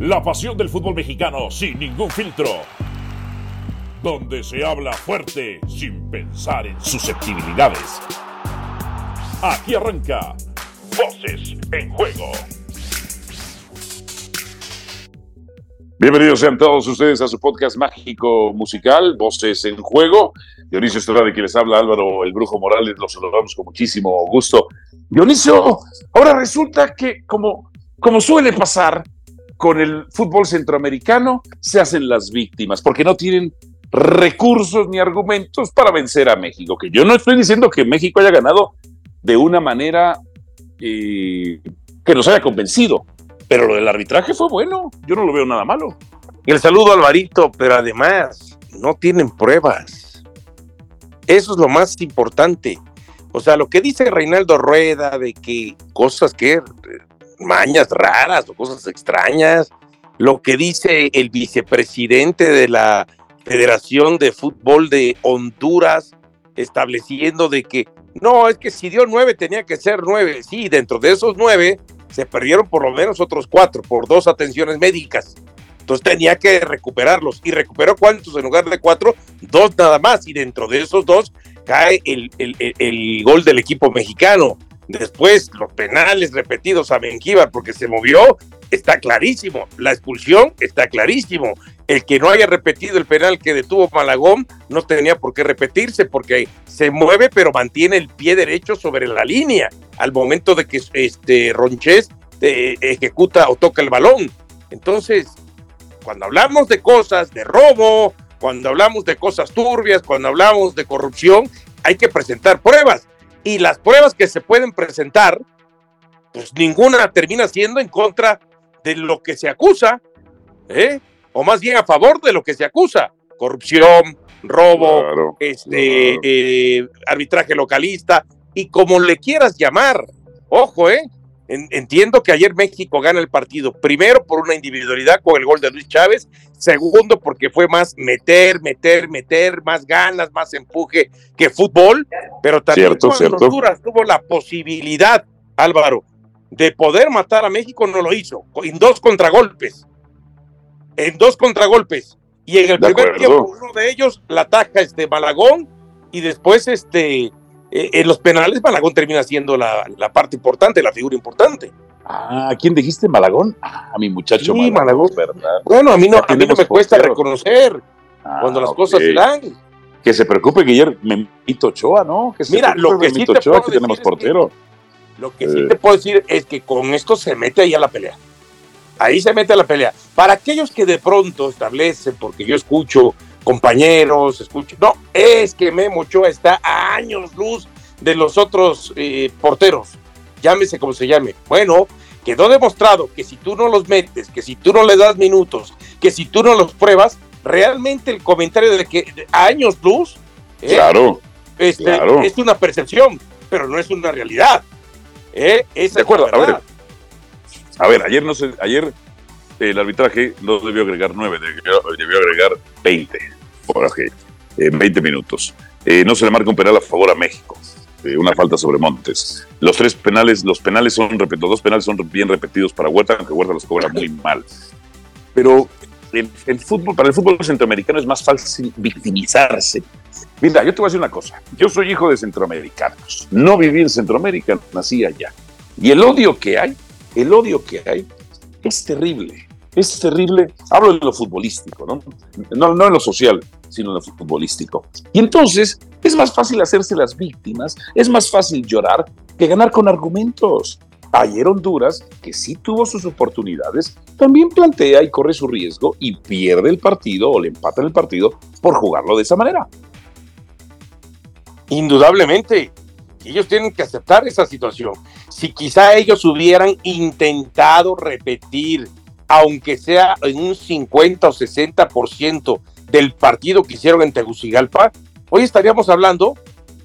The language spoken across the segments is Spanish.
La pasión del fútbol mexicano sin ningún filtro. Donde se habla fuerte sin pensar en susceptibilidades. Aquí arranca Voces en Juego. Bienvenidos sean todos ustedes a su podcast mágico musical, Voces en Juego. Dionisio Estrada, de quien les habla Álvaro el Brujo Morales, los saludamos con muchísimo gusto. Dionisio, ahora resulta que como, como suele pasar con el fútbol centroamericano, se hacen las víctimas, porque no tienen recursos ni argumentos para vencer a México. Que yo no estoy diciendo que México haya ganado de una manera eh, que nos haya convencido, pero lo del arbitraje fue bueno, yo no lo veo nada malo. El saludo Alvarito, pero además no tienen pruebas. Eso es lo más importante. O sea, lo que dice Reinaldo Rueda de que cosas que mañas raras o cosas extrañas, lo que dice el vicepresidente de la Federación de Fútbol de Honduras, estableciendo de que no, es que si dio nueve tenía que ser nueve. Sí, dentro de esos nueve se perdieron por lo menos otros cuatro por dos atenciones médicas. Entonces tenía que recuperarlos. ¿Y recuperó cuántos en lugar de cuatro? Dos nada más. Y dentro de esos dos cae el, el, gol del equipo mexicano. Después, los penales repetidos a Benjíbar porque se movió, está clarísimo. La expulsión está clarísimo. El que no haya repetido el penal que detuvo Malagón no tenía por qué repetirse porque se mueve pero mantiene el pie derecho sobre la línea al momento de que este Ronchés eh, ejecuta o toca el balón. Entonces, cuando hablamos de cosas de robo, cuando hablamos de cosas turbias, cuando hablamos de corrupción, hay que presentar pruebas. Y las pruebas que se pueden presentar, pues ninguna termina siendo en contra de lo que se acusa, ¿eh? o más bien a favor de lo que se acusa. Corrupción, robo, este, eh, arbitraje localista, y como le quieras llamar. Ojo, ¿eh? Entiendo que ayer México gana el partido, primero por una individualidad con el gol de Luis Chávez, segundo porque fue más meter, meter, meter, más ganas, más empuje que fútbol, pero también cierto, cuando Honduras tuvo la posibilidad, Álvaro, de poder matar a México, no lo hizo, en dos contragolpes, en dos contragolpes, y en el primer tiempo uno de ellos la ataca este Malagón y después este eh, en los penales Malagón termina siendo la, parte importante, la figura importante. Ah, ¿quién dijiste Malagón? Ah, mi muchacho Malagón, ¿verdad? Bueno, a mí no, a mí no me cuesta reconocer ah, cuando las cosas se dan. Que se preocupe Guillermo Memito Ochoa, ¿no? Que Mira, lo que sí te Ochoa, que tenemos portero. lo que sí eh. te puedo decir es que con esto se mete ahí a la pelea. Ahí se mete a la pelea. Para aquellos que de pronto establecen, porque yo escucho compañeros, escucho. No, es que Memo Ochoa está a años luz de los otros eh, porteros. Llámese como se llame. Bueno, quedó demostrado que si tú no los metes, que si tú no le das minutos, que si tú no los pruebas, realmente el comentario de que a años luz eh, claro, este, es una percepción, pero no es una realidad. Eh, de acuerdo, a ver, a ver, ayer no sé, ayer el arbitraje no debió agregar nueve, debió, debió agregar 20 en 20 minutos. Eh, no se le marca un penal a favor a México. Eh, una falta sobre Montes. Los tres penales, los penales son, los dos penales son bien repetidos para Huerta, aunque Huerta los cobra muy mal. Pero el, fútbol, para el fútbol centroamericano es más fácil victimizarse. Mira, yo te voy a decir una cosa. Yo soy hijo de centroamericanos. No viví en Centroamérica, nací allá. Y el odio que hay, el odio que hay, es terrible es terrible. Hablo de lo futbolístico, ¿no? ¿no? No en lo social, sino en lo futbolístico. Y entonces es más fácil hacerse las víctimas, es más fácil llorar que ganar con argumentos. Ayer Honduras, que sí tuvo sus oportunidades, también plantea y corre su riesgo y pierde el partido o le empata el partido por jugarlo de esa manera. Indudablemente, ellos tienen que aceptar esa situación. Si quizá ellos hubieran intentado repetir aunque sea en un 50 o 60% del partido que hicieron en Tegucigalpa, hoy estaríamos hablando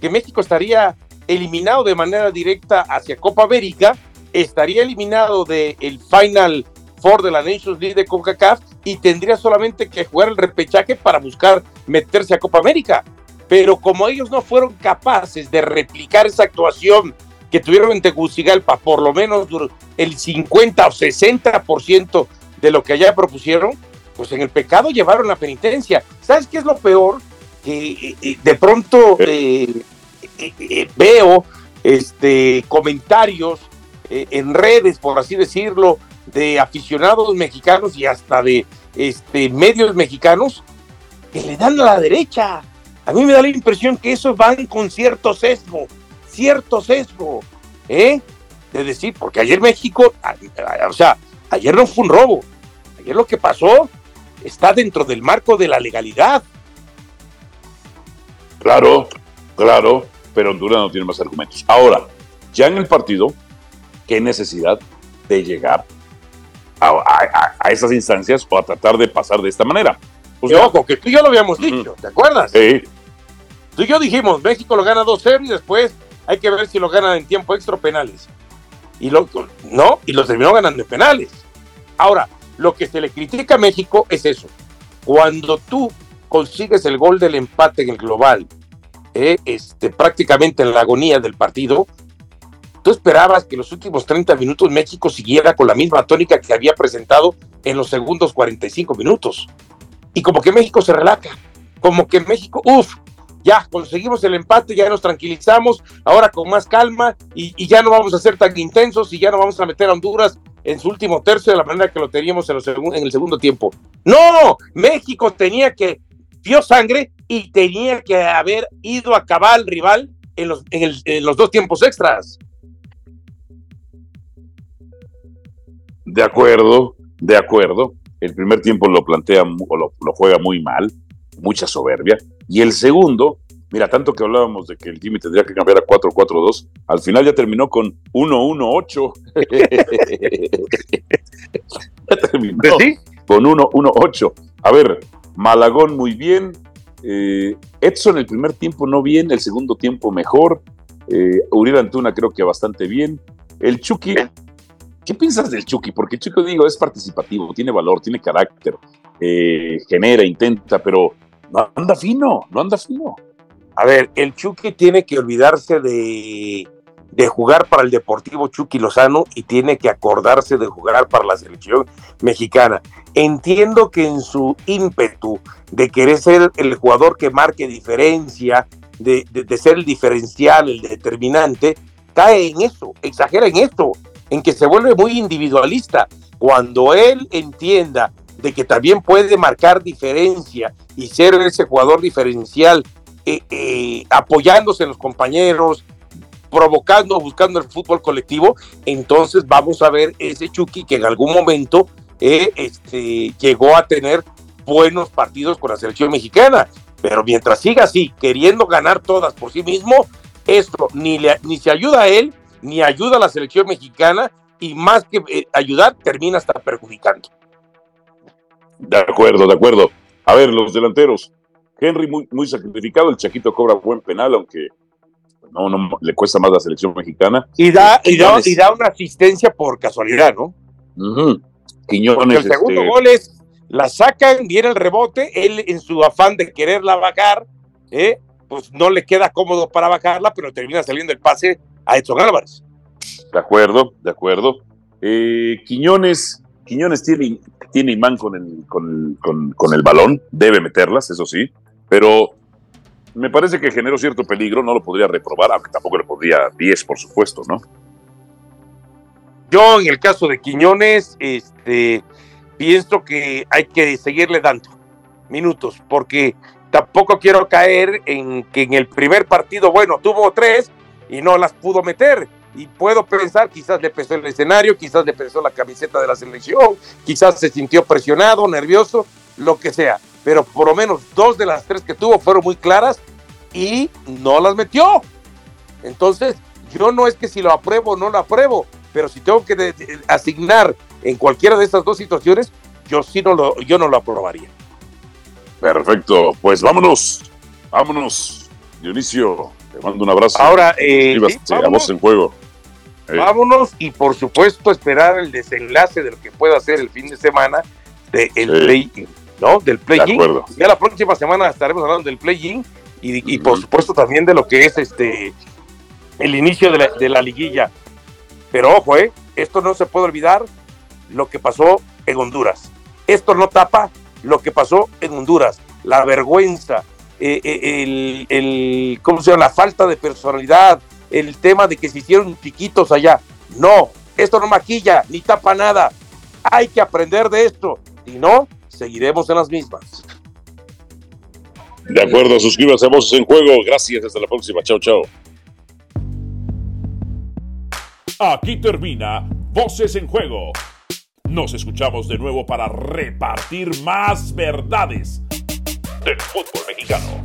que México estaría eliminado de manera directa hacia Copa América, estaría eliminado del el Final Four de la Nations League de CONCACAF y tendría solamente que jugar el repechaje para buscar meterse a Copa América. Pero como ellos no fueron capaces de replicar esa actuación que tuvieron en Tegucigalpa, por lo menos el 50 o 60% de lo que allá propusieron, pues en el pecado llevaron la penitencia. ¿Sabes qué es lo peor? Que eh, eh, de pronto eh, veo este, comentarios en redes, por así decirlo, de aficionados mexicanos y hasta de este, medios mexicanos que le dan a la derecha. A mí me da la impresión que esos van con cierto sesgo, cierto sesgo, ¿eh? De decir, porque ayer México, o sea, ayer no fue un robo, ayer lo que pasó está dentro del marco de la legalidad. Claro, claro, pero Honduras no tiene más argumentos. Ahora, ya en el partido, ¿qué necesidad de llegar a, esas instancias o a tratar de pasar de esta manera. Pues ojo, que tú y yo lo habíamos dicho, ¿te acuerdas? Sí. Tú y yo dijimos, México lo gana 2-0 y después hay que ver si lo gana en tiempo extra o penales. Y lo, no, y lo terminó ganando en penales. Ahora, lo que se le critica a México es eso. Cuando tú consigues el gol del empate en el global, eh, este, prácticamente en la agonía del partido, ¿Tú esperabas que los últimos 30 minutos México siguiera con la misma tónica que había presentado en los segundos 45 minutos? Y como que México se relaja, como que México, uff, ya conseguimos el empate, ya nos tranquilizamos, ahora con más calma y, ya no vamos a ser tan intensos y ya no vamos a meter a Honduras en su último tercio de la manera que lo teníamos en, el segundo tiempo. No, México tenía que, dio sangre y tenía que haber ido a acabar al rival en los, en los dos tiempos extras. De acuerdo, de acuerdo. El primer tiempo lo plantea o lo, juega muy mal, mucha soberbia. Y el segundo, mira, tanto que hablábamos de que el Jimmy tendría que cambiar a 4-4-2, al final ya terminó con 1-1-8. ya terminó con 1-1-8. A ver, Malagón muy bien. Eh, Edson el primer tiempo no bien, el segundo tiempo mejor. Eh, Uriel Antuna creo que bastante bien. El Chucky ¿Qué piensas del Chucky? Porque el Chucky, digo, es participativo, tiene valor, tiene carácter, eh, genera, intenta, pero no anda fino, no anda fino. A ver, el Chucky tiene que olvidarse de, de jugar para el Deportivo Chucky Lozano y tiene que acordarse de jugar para la selección mexicana. Entiendo que en su ímpetu de querer ser el jugador que marque diferencia, de, de ser el diferencial, el determinante, cae en eso, exagera en esto en que se vuelve muy individualista. Cuando él entienda de que también puede marcar diferencia y ser ese jugador diferencial, apoyándose en los compañeros, provocando, buscando el fútbol colectivo, entonces vamos a ver ese Chucky que en algún momento eh, este, llegó a tener buenos partidos con la selección mexicana. Pero mientras siga así, queriendo ganar todas por sí mismo, esto ni se ayuda a él, ni ayuda a la selección mexicana y más que eh, ayudar, termina hasta perjudicando. De acuerdo, de acuerdo. A ver, los delanteros. Henry muy, muy sacrificado, el Chaquito cobra buen penal, aunque no, no le cuesta más la selección mexicana. Y da, y da, una asistencia por casualidad, ¿no? Quiñones. el segundo este, gol es, la sacan, viene el rebote, él en su afán de quererla bajar, ¿eh? pues no le queda cómodo para bajarla, pero termina saliendo el pase a Edson Álvarez. De acuerdo, de acuerdo. Eh, Quiñones, Quiñones tiene, tiene imán con el, con, el balón, debe meterlas, eso sí, pero me parece que generó cierto peligro, no lo podría reprobar, aunque tampoco le podría 10, por supuesto, ¿no? Yo, en el caso de Quiñones, este, pienso que hay que seguirle dando minutos, porque tampoco quiero caer en que en el primer partido, bueno, tuvo tres y no las pudo meter y puedo pensar, quizás le pesó el escenario, quizás le pesó la camiseta de la selección, quizás se sintió presionado, nervioso, lo que sea. Pero por lo menos dos de las tres que tuvo fueron muy claras y no las metió. Entonces, yo no es que si lo apruebo o no lo apruebo, pero si tengo que asignar en cualquiera de estas dos situaciones, yo sí no lo, yo no lo aprobaría. Perfecto, pues vámonos, vámonos, Dionisio. Te mando un abrazo. Ahora, eh, en juego. Vámonos y por supuesto esperar el desenlace de lo que pueda ser el fin de semana del play-in, ¿no? Del play-in. Ya la próxima semana estaremos hablando del play-in y, por supuesto también de lo que es este el inicio de la, liguilla. Pero ojo, eh, esto no se puede olvidar lo que pasó en Honduras. Esto no tapa lo que pasó en Honduras, la vergüenza, eh, eh, el, el, ¿cómo se llama? La falta de personalidad, el tema de que se hicieron chiquitos allá. No, esto no maquilla ni tapa nada. Hay que aprender de esto. Si no, seguiremos en las mismas. De acuerdo, suscríbase a Voces en Juego. Gracias, hasta la próxima. Chao, chao. Aquí termina Voces en Juego. Nos escuchamos de nuevo para repartir más verdades del fútbol mexicano.